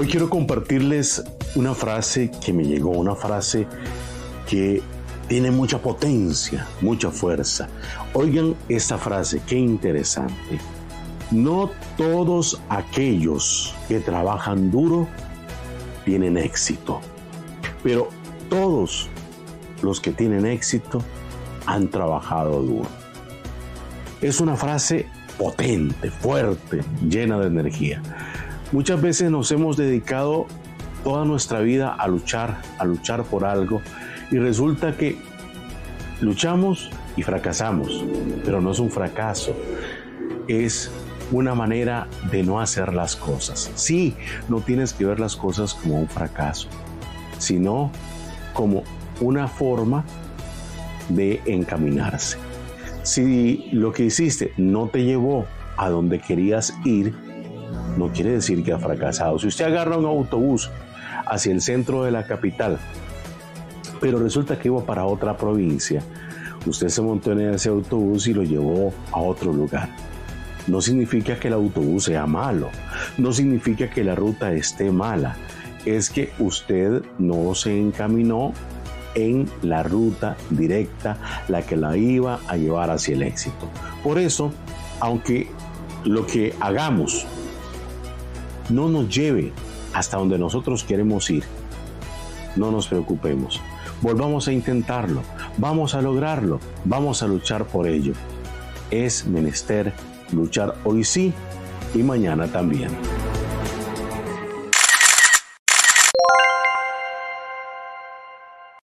Hoy quiero compartirles una frase que me llegó, una frase que tiene mucha potencia, mucha fuerza. Oigan esta frase, qué interesante. No todos aquellos que trabajan duro tienen éxito, pero todos los que tienen éxito han trabajado duro. Es una frase potente, fuerte, llena de energía. Muchas veces nos hemos dedicado toda nuestra vida a luchar, a luchar por algo y resulta que luchamos y fracasamos, pero no es un fracaso, es una manera de no hacer las cosas. Sí, no tienes que ver las cosas como un fracaso, sino como una forma de encaminarse. Si lo que hiciste no te llevó a donde querías ir, no quiere decir que ha fracasado. Si usted agarra un autobús hacia el centro de la capital, pero resulta que iba para otra provincia, usted se montó en ese autobús y lo llevó a otro lugar. No significa que el autobús sea malo, no significa que la ruta esté mala, es que usted no se encaminó en la ruta directa, la que la iba a llevar hacia el éxito. Por eso, aunque lo que hagamos no nos lleve hasta donde nosotros queremos ir, no nos preocupemos. Volvamos a intentarlo, vamos a lograrlo, vamos a luchar por ello. Es menester luchar hoy sí y mañana también.